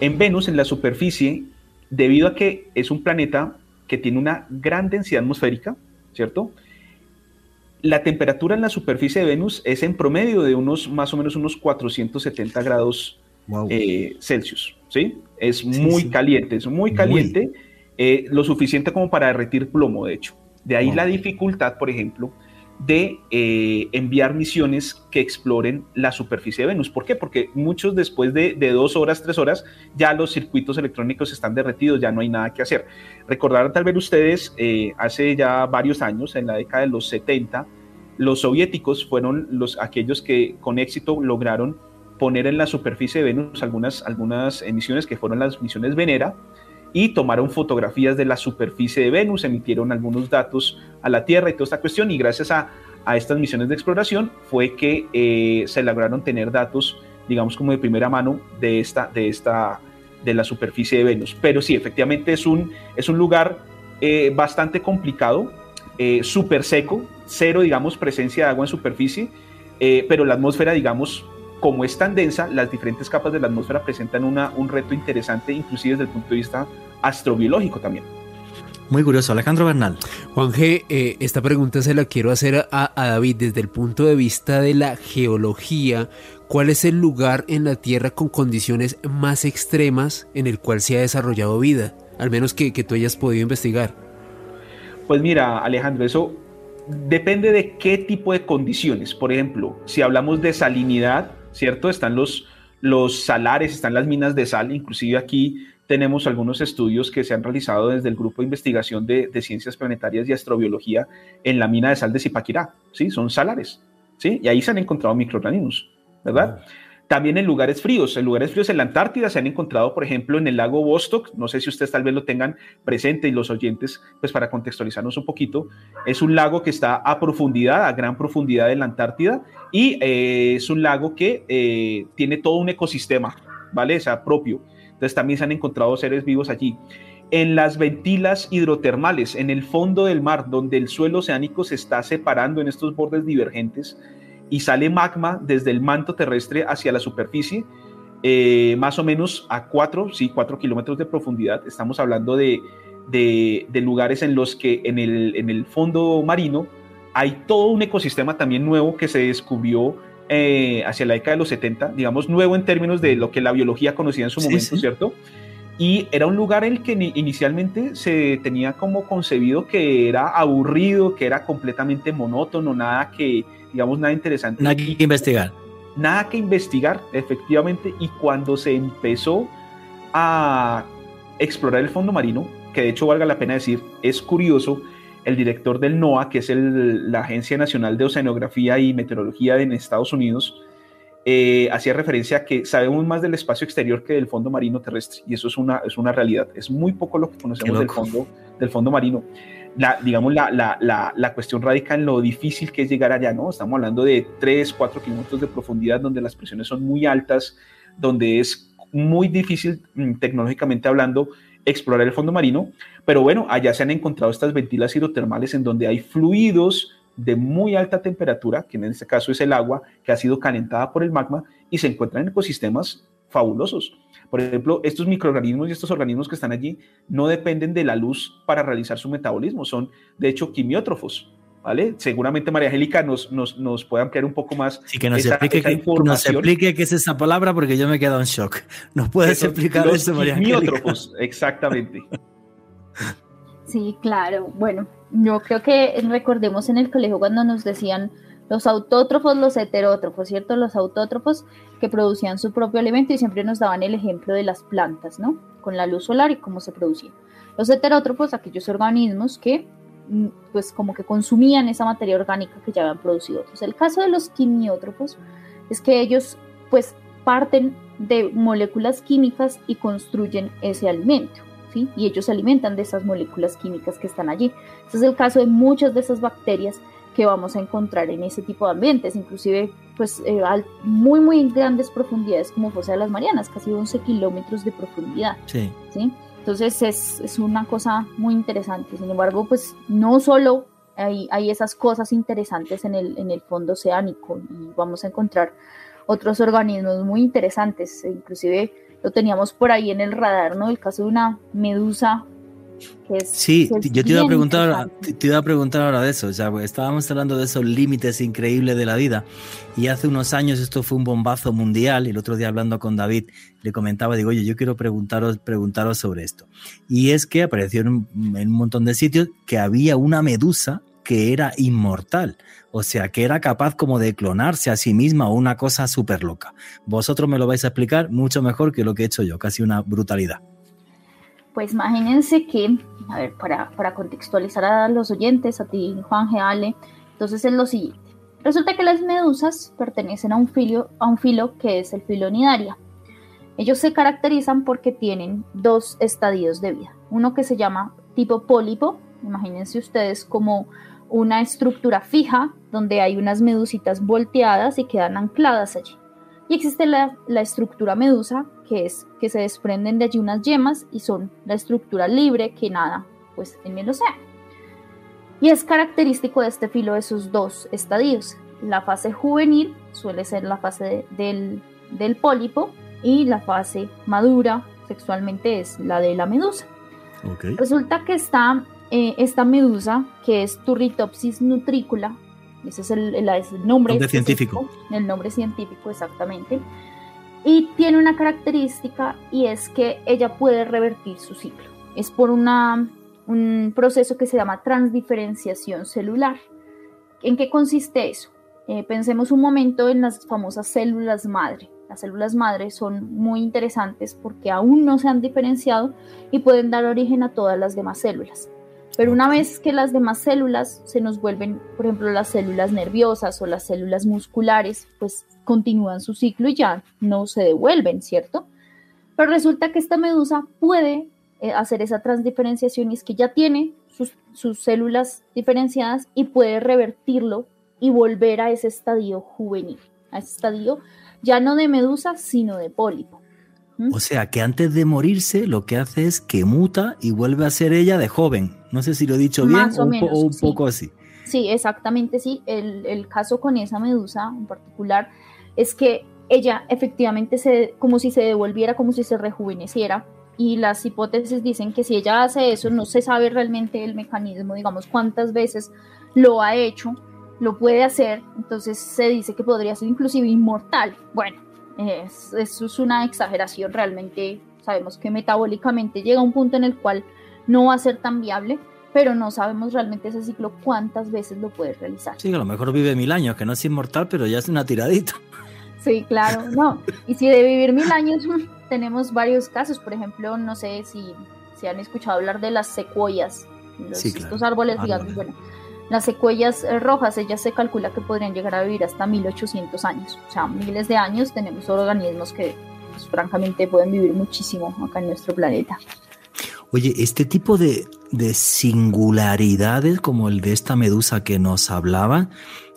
En Venus, en la superficie, debido a que es un planeta que tiene una gran densidad atmosférica, ¿cierto? La temperatura en la superficie de Venus es en promedio de unos más o menos unos 470 grados eh, Celsius, ¿sí? Es muy caliente, es muy caliente, eh, lo suficiente como para derretir plomo, de hecho. De ahí la dificultad, por ejemplo, de eh, enviar misiones que exploren la superficie de Venus. ¿Por qué? Porque muchos después de, dos horas, tres horas, ya los circuitos electrónicos están derretidos, ya no hay nada que hacer. Recordar tal vez ustedes, eh, hace ya varios años, en la década de los 70, los soviéticos fueron los, aquellos que con éxito lograron poner en la superficie de Venus algunas, algunas emisiones que fueron las misiones Venera, y tomaron fotografías de la superficie de Venus, emitieron algunos datos a la Tierra y toda esta cuestión y gracias a, estas misiones de exploración fue que eh, se lograron tener datos, digamos como de primera mano de esta, de esta, de la superficie de Venus. Pero sí, efectivamente es un, es un lugar eh, bastante complicado, eh, súper seco, cero, digamos, presencia de agua en superficie, pero la atmósfera, digamos, como es tan densa, las diferentes capas de la atmósfera presentan una, un reto interesante, inclusive desde el punto de vista astrobiológico también. Muy curioso, Alejandro Bernal. Juan G, eh, esta pregunta se la quiero hacer a, David desde el punto de vista de la geología. ¿Cuál es el lugar en la Tierra con condiciones más extremas en el cual se ha desarrollado vida? Al menos que, que tú hayas podido investigar. Pues mira, Alejandro, eso depende de qué tipo de condiciones. Por ejemplo, si hablamos de salinidad, ¿cierto? Están los, los salares, están las minas de sal, inclusive aquí tenemos algunos estudios que se han realizado desde el Grupo de Investigación de, Ciencias Planetarias y Astrobiología en la mina de sal de Zipaquirá, ¿sí? Son salares, ¿sí? Y ahí se han encontrado microorganismos, ¿verdad? También en lugares fríos, en lugares fríos en la Antártida se han encontrado, por ejemplo, en el lago Vostok, no sé si ustedes tal vez lo tengan presente y los oyentes, pues para contextualizarnos un poquito, es un lago que está a profundidad, a gran profundidad en la Antártida y eh, es un lago que eh, tiene todo un ecosistema, ¿vale? O sea, propio. Entonces también se han encontrado seres vivos allí. En las ventilas hidrotermales, en el fondo del mar, donde el suelo oceánico se está separando en estos bordes divergentes, y sale magma desde el manto terrestre hacia la superficie, eh, más o menos a 4, sí, 4 kilómetros de profundidad. Estamos hablando de, de, lugares en los que en el, en el, fondo marino hay todo un ecosistema también nuevo que se descubrió eh, hacia la década de los 70, digamos nuevo en términos de lo que la biología conocía en su momento, ¿cierto? Y era un lugar en el que inicialmente se tenía como concebido que era aburrido, que era completamente monótono, nada que, digamos, nada interesante. Nada que investigar. Nada que investigar, efectivamente, y cuando se empezó a explorar el fondo marino, que de hecho valga la pena decir, es curioso, el director del NOAA, que es la Agencia Nacional de Oceanografía y Meteorología en Estados Unidos, eh, hacía referencia a que sabemos más del espacio exterior que del fondo marino terrestre, y eso es una, es una realidad. Es muy poco lo que conocemos del fondo, del fondo marino la, digamos, la, la, la, cuestión radica en lo difícil que es llegar allá, ¿no? Estamos hablando de 3, 4 kilómetros de profundidad donde las presiones son muy altas, donde es muy difícil mm, tecnológicamente hablando explorar el fondo marino, pero bueno, allá se han encontrado estas ventilas hidrotermales en donde hay fluidos de muy alta temperatura, que en este caso es el agua, que ha sido calentada por el magma, y se encuentran en ecosistemas fabulosos. Por ejemplo, estos microorganismos y estos organismos que están allí no dependen de la luz para realizar su metabolismo, son de hecho quimiótrofos. ¿Vale? Seguramente María Angélica nos, nos, nos puede ampliar un poco más. Sí, que nos, explique, nos explique qué es esa palabra porque yo me he quedado en shock. ¿Nos puedes explicar eso, María Angélica? Quimiótrofos, exactamente. (laughs) Sí, claro. Bueno, yo creo que recordemos en el colegio cuando nos decían los autótrofos, los heterótrofos, ¿cierto? Los autótrofos que producían su propio alimento y siempre nos daban el ejemplo de las plantas, ¿no? Con la luz solar y cómo se producía. Los heterótrofos, aquellos organismos que mm, pues como que consumían esa materia orgánica que ya habían producido otros. El caso de los quimiótrofos es que ellos pues parten de moléculas químicas y construyen ese alimento. ¿Sí? Y ellos se alimentan de esas moléculas químicas que están allí. Este es el caso de muchas de esas bacterias que vamos a encontrar en ese tipo de ambientes, inclusive pues eh, a muy muy grandes profundidades como Fosa de las Marianas, casi 11 kilómetros de profundidad. Sí. ¿sí? Entonces es, es, una cosa muy interesante. Sin embargo, pues no solo hay, hay esas cosas interesantes en el, en el fondo oceánico y vamos a encontrar otros organismos muy interesantes, inclusive lo teníamos por ahí en el radar, ¿no? El caso de una medusa sí, yo te iba, a preguntar, te, iba a preguntar ahora de eso. O sea, estábamos hablando de esos límites increíbles de la vida. Y hace unos años esto fue un bombazo mundial. Y el otro día hablando con David, le comentaba, digo, oye, yo quiero preguntaros, preguntaros sobre esto. Y es que apareció en un, montón de sitios que había una medusa que era inmortal, o sea, que era capaz como de clonarse a sí misma una cosa súper loca. Vosotros me lo vais a explicar mucho mejor que lo que he hecho yo, casi una brutalidad. Pues imagínense que, a ver, para, para contextualizar a los oyentes, a ti, Juan Geale, entonces es lo siguiente. Resulta que las medusas pertenecen a un filo, a un filo que es el filonidaria. Ellos se caracterizan porque tienen dos estadios de vida. Uno que se llama tipo pólipo, imagínense ustedes como una estructura fija donde hay unas medusitas volteadas y quedan ancladas allí. Y existe la, estructura medusa, que es que se desprenden de allí unas yemas y son la estructura libre que nada pues, en el océano. Y es característico de este filo esos dos estadios. La fase juvenil suele ser la fase del, pólipo y la fase madura sexualmente es la de la medusa. Resulta que está eh, esta medusa, que es Turritopsis nutricula, ese es el, nombre, científico. El nombre científico, exactamente. Y tiene una característica y es que ella puede revertir su ciclo. Es por una, un proceso que se llama transdiferenciación celular. ¿En qué consiste eso? Eh, pensemos un momento en las famosas células madre. las células madre, son muy interesantes porque aún no se han diferenciado y pueden dar origen a todas las demás células. Pero una vez que las demás células se nos vuelven, por ejemplo, las células nerviosas o las células musculares, pues continúan su ciclo y ya no se devuelven, ¿cierto? Pero resulta que esta medusa puede eh, hacer esa transdiferenciación y es que ya tiene sus, sus células diferenciadas y puede revertirlo y volver a ese estadio juvenil, a ese estadio ya no de medusa, sino de pólipo. ¿Mm? O sea que antes de morirse lo que hace es que muta y vuelve a ser ella de joven. No sé si lo he dicho bien o, un, poco así. Sí, exactamente sí. El, el, caso con esa medusa en particular es que ella efectivamente se, como si se devolviera, como si se rejuveneciera. Y las hipótesis dicen que si ella hace eso, no se sabe realmente el mecanismo, digamos, cuántas veces lo ha hecho, lo puede hacer, entonces se dice que podría ser inclusive inmortal. Bueno, eso es una exageración realmente. Sabemos que metabólicamente llega un punto en el cual no va a ser tan viable, pero no sabemos realmente ese ciclo cuántas veces lo puede realizar. Sí, a lo mejor vive mil años, que no es inmortal, pero ya es una tiradita. Sí, claro, no. Y si de vivir mil años (laughs) tenemos varios casos, por ejemplo, no sé si, si han escuchado hablar de las secuoyas, estos árboles gigantes. Bueno, las secuellas eh, rojas, ellas se calcula que podrían llegar a vivir hasta 1800 años. O sea, miles de años tenemos organismos que pues, francamente pueden vivir muchísimo acá en nuestro planeta. Oye, este tipo de, de singularidades como el de esta medusa que nos hablaba,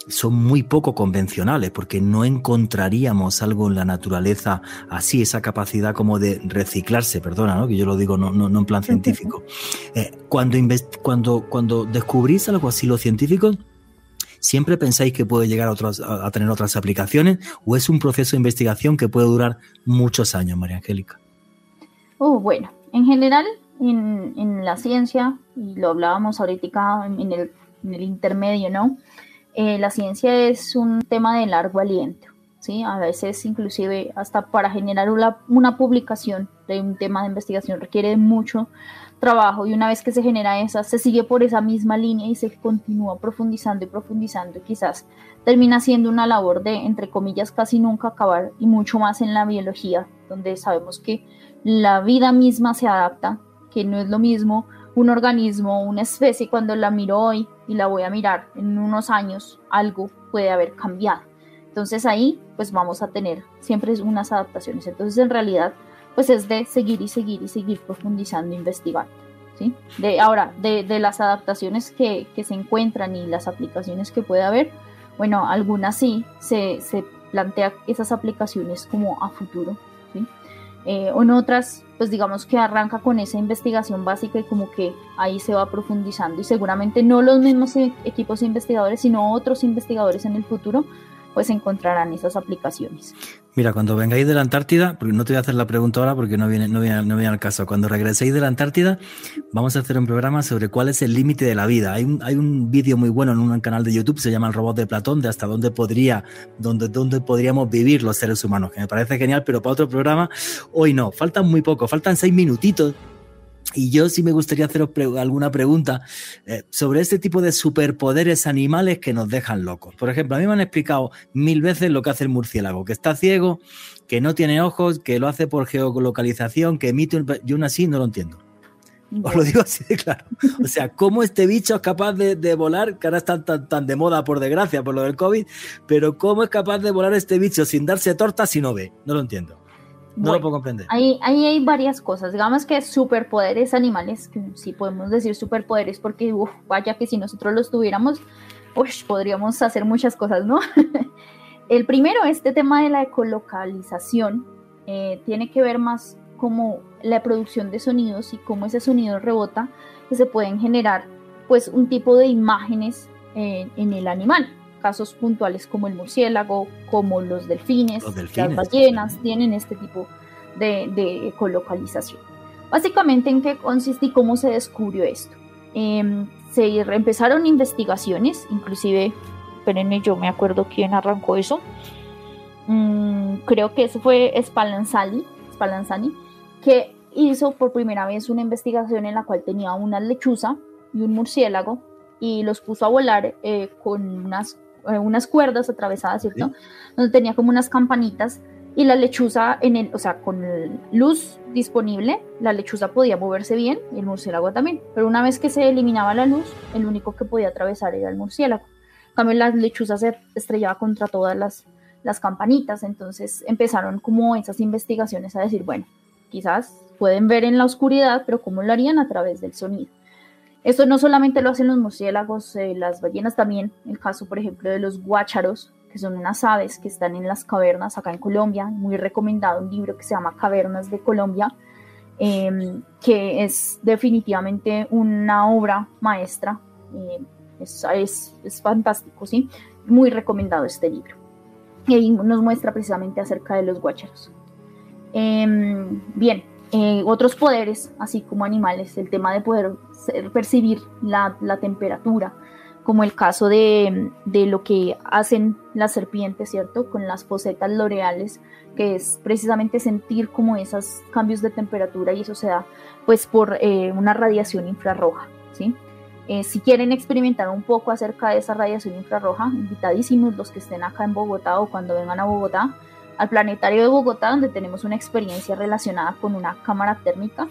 son muy poco convencionales porque no encontraríamos algo en la naturaleza así, esa capacidad como de reciclarse, perdona, ¿no? que yo lo digo no, no, en plan científico. Eh, cuando, cuando, cuando descubrís algo así los científicos, ¿siempre pensáis que puede llegar a, otros, a, tener otras aplicaciones o es un proceso de investigación que puede durar muchos años, María Angélica? Oh, bueno, en general en, en la ciencia, y lo hablábamos ahorita en el, en el intermedio, ¿no? Eh, la ciencia es un tema de largo aliento, ¿sí? A veces inclusive hasta para generar una, una, publicación de un tema de investigación requiere mucho trabajo y una vez que se genera esa, se sigue por esa misma línea y se continúa profundizando y profundizando y quizás termina siendo una labor de, entre comillas, casi nunca acabar y mucho más en la biología, donde sabemos que la vida misma se adapta, que no es lo mismo un organismo, una especie, cuando la miro hoy y la voy a mirar en unos años, algo puede haber cambiado. Entonces ahí pues vamos a tener siempre unas adaptaciones. Entonces en realidad pues es de seguir y seguir y seguir profundizando, investigando. ¿sí? De, ahora, de, de las adaptaciones que, que, se encuentran y las aplicaciones que puede haber, bueno, algunas sí se, se plantea esas aplicaciones como a futuro. Eh, en otras, pues digamos que arranca con esa investigación básica y como que ahí se va profundizando y seguramente no los mismos e-, equipos investigadores, sino otros investigadores en el futuro pues encontrarán esas aplicaciones. Mira, cuando vengáis de la Antártida, porque no te voy a hacer la pregunta ahora porque no viene, no viene, no viene al caso, cuando regreséis de la Antártida, vamos a hacer un programa sobre cuál es el límite de la vida. Hay un, hay un vídeo muy bueno en un canal de YouTube, se llama El Robot de Platón, de hasta dónde podría, dónde, dónde podríamos vivir los seres humanos, que me parece genial, pero para otro programa, hoy no, faltan muy poco, faltan seis minutitos y yo sí me gustaría haceros alguna pregunta eh, sobre este tipo de superpoderes animales que nos dejan locos. Por ejemplo, a mí me han explicado mil veces lo que hace el murciélago, que está ciego, que no tiene ojos, que lo hace por geolocalización, que emite un... Yo aún así no lo entiendo. Os lo digo así de claro. O sea, ¿cómo este bicho es capaz de, volar? Que ahora está tan, tan, de moda, por desgracia, por lo del COVID, pero ¿cómo es capaz de volar este bicho sin darse torta si no ve? No lo entiendo. No lo puedo comprender. Ahí, ahí, hay varias cosas. Digamos que superpoderes animales, que sí podemos decir superpoderes, porque vaya que si nosotros los tuviéramos, podríamos hacer muchas cosas, ¿no? (laughs) El primero, este tema de la ecolocalización, eh, tiene que ver más como la producción de sonidos y cómo ese sonido rebota, que se pueden generar pues un tipo de imágenes eh, en el animal casos puntuales como el murciélago, como los delfines, las ballenas, tienen este tipo de, de ecolocalización. Básicamente, ¿en qué consiste y cómo se descubrió esto? Em, se empezaron investigaciones, inclusive, espérenme, yo me acuerdo quién arrancó eso. Mm, creo que eso fue Spallanzani, Spallanzani, que hizo por primera vez una investigación en la cual tenía una lechuza y un murciélago y los puso a volar eh, con unas eh, unas cuerdas atravesadas, ¿cierto? Donde tenía como unas campanitas y la lechuza, en el, o sea, con luz disponible, la lechuza podía moverse bien y el murciélago también. Pero una vez que se eliminaba la luz, el único que podía atravesar era el murciélago. En cambio, la lechuza se estrellaba contra todas las, las campanitas. Entonces empezaron como esas investigaciones a decir, bueno, quizás pueden ver en la oscuridad, pero ¿cómo lo harían? A través del sonido. Esto no solamente lo hacen los murciélagos, eh, las ballenas también. El caso, por ejemplo, de los guácharos, que son unas aves que están en las cavernas acá en Colombia. Muy recomendado un libro que se llama Cavernas de Colombia, em, que es definitivamente una obra maestra. Eh, es, es, fantástico, ¿sí? Muy recomendado este libro. Y ahí nos muestra precisamente acerca de los guácharos. Em, bien, eh, otros poderes, así como animales, el tema de poder percibir la, la temperatura, como el caso de, lo que hacen las serpientes, ¿cierto? Con las fosetas loreales, que es precisamente sentir como esos cambios de temperatura y eso se da pues por eh, una radiación infrarroja, ¿sí? Eh, si quieren experimentar un poco acerca de esa radiación infrarroja, invitadísimos los que estén acá en Bogotá o cuando vengan a Bogotá, al Planetario de Bogotá, donde tenemos una experiencia relacionada con una cámara térmica.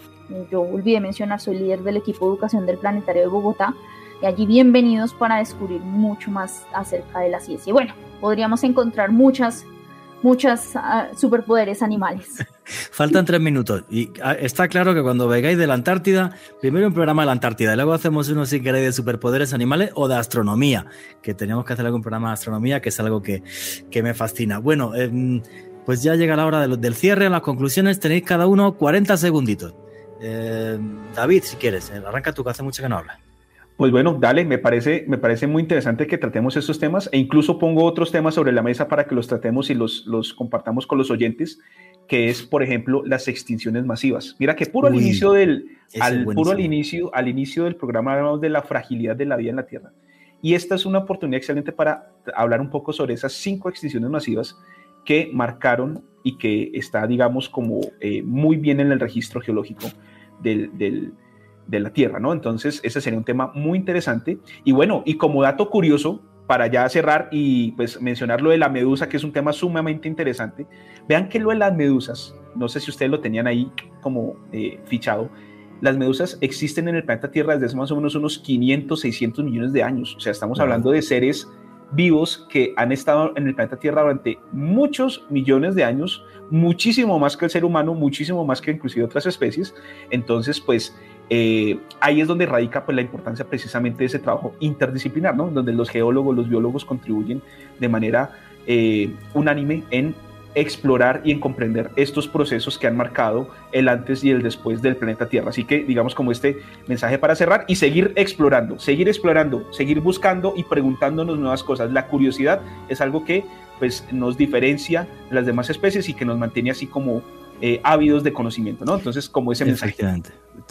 Yo olvidé mencionar, soy líder del equipo de educación del Planetario de Bogotá y allí bienvenidos para descubrir mucho más acerca de la ciencia. Y bueno, podríamos encontrar muchas, muchas ah, superpoderes animales. (laughs) Faltan tres minutos y ah, está claro que cuando vengáis de la Antártida, primero un programa de la Antártida y luego hacemos uno si queréis de superpoderes animales o de astronomía, que tenemos que hacer algún programa de astronomía, que es algo que, que me fascina. Bueno, em, pues ya llega la hora del cierre, las conclusiones, tenéis cada uno 40 segunditos. Em, David, si quieres, eh, arranca tú que hace mucho que no hablas. Pues bueno, dale, me parece, me parece muy interesante que tratemos estos temas e incluso pongo otros temas sobre la mesa para que los tratemos y los, los compartamos con los oyentes, que es, por ejemplo, las extinciones masivas. Mira que puro al inicio del, al, puro al inicio, al inicio del programa hablamos de la fragilidad de la vida en la Tierra. Y esta es una oportunidad excelente para hablar un poco sobre esas cinco extinciones masivas que marcaron y que está, digamos, como eh, muy bien en el registro geológico del, del de la Tierra, ¿no? Entonces, ese sería un tema muy interesante. Y bueno, y como dato curioso, para ya cerrar y pues mencionar lo de la medusa, que es un tema sumamente interesante, vean que lo de las medusas, no sé si ustedes lo tenían ahí como eh, fichado, las medusas existen en el planeta Tierra desde hace más o menos unos 500, 600 millones de años. O sea, estamos hablando de seres vivos que han estado en el planeta Tierra durante muchos millones de años, muchísimo más que el ser humano, muchísimo más que inclusive otras especies. Entonces, pues eh, ahí es donde radica pues, la importancia precisamente de ese trabajo interdisciplinar, ¿no? donde los geólogos, los biólogos contribuyen de manera eh, unánime en explorar y en comprender estos procesos que han marcado el antes y el después del planeta Tierra. Así que digamos como este mensaje para cerrar y seguir explorando, seguir explorando, seguir buscando y preguntándonos nuevas cosas. La curiosidad es algo que pues nos diferencia de las demás especies y que nos mantiene así como eh, ávidos de conocimiento, ¿no? Entonces, como ese mensaje.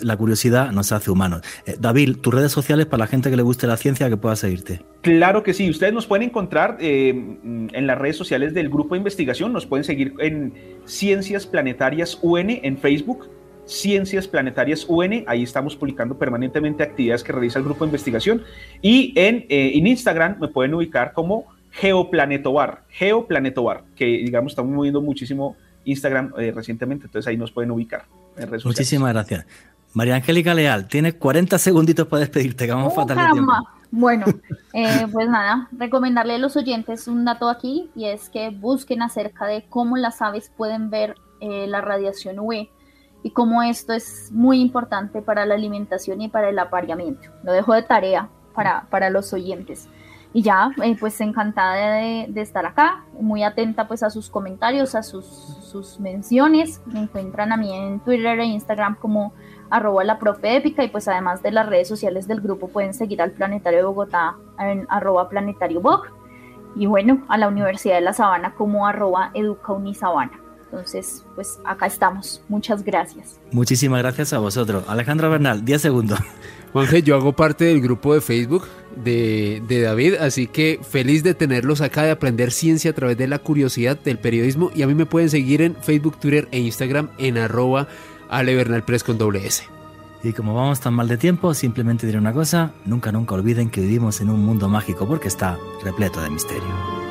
La curiosidad nos hace humanos. Eh, David, tus redes sociales para la gente que le guste la ciencia que pueda seguirte. Claro que sí. Ustedes nos pueden encontrar eh, en las redes sociales del grupo de investigación. Nos pueden seguir en Ciencias Planetarias UN en Facebook. Ciencias Planetarias UN, ahí estamos publicando permanentemente actividades que realiza el grupo de investigación. Y en, en Instagram me pueden ubicar como Geoplanetobar, Geoplanetobar, que digamos estamos moviendo muchísimo Instagram eh, recientemente, entonces ahí nos pueden ubicar. En redes Muchísimas gracias. María Angélica Leal, tienes 40 segunditos para despedirte, que vamos a faltar de tiempo. Bueno, eh, pues nada, recomendarle a los oyentes un dato aquí y es que busquen acerca de cómo las aves pueden ver eh, la radiación UV y cómo esto es muy importante para la alimentación y para el apareamiento. Lo dejo de tarea para, para los oyentes. Y ya, eh, pues encantada de, estar acá, muy atenta pues a sus comentarios, a sus, sus menciones. Me encuentran a mí en Twitter e Instagram como arroba la profe épica y pues además de las redes sociales del grupo pueden seguir al Planetario de Bogotá en arroba planetario Bog y bueno, a la Universidad de La Sabana como arroba educa unisabana. Entonces, pues acá estamos. Muchas gracias. Muchísimas gracias a vosotros. Alejandra Bernal, 10 segundos. Juanje, yo hago parte del grupo de Facebook de, David, así que feliz de tenerlos acá, de aprender ciencia a través de la curiosidad del periodismo. Y a mí me pueden seguir en Facebook, Twitter e Instagram en arroba alebernalpress con doble S. Y como vamos tan mal de tiempo, simplemente diré una cosa, nunca, nunca olviden que vivimos en un mundo mágico porque está repleto de misterio.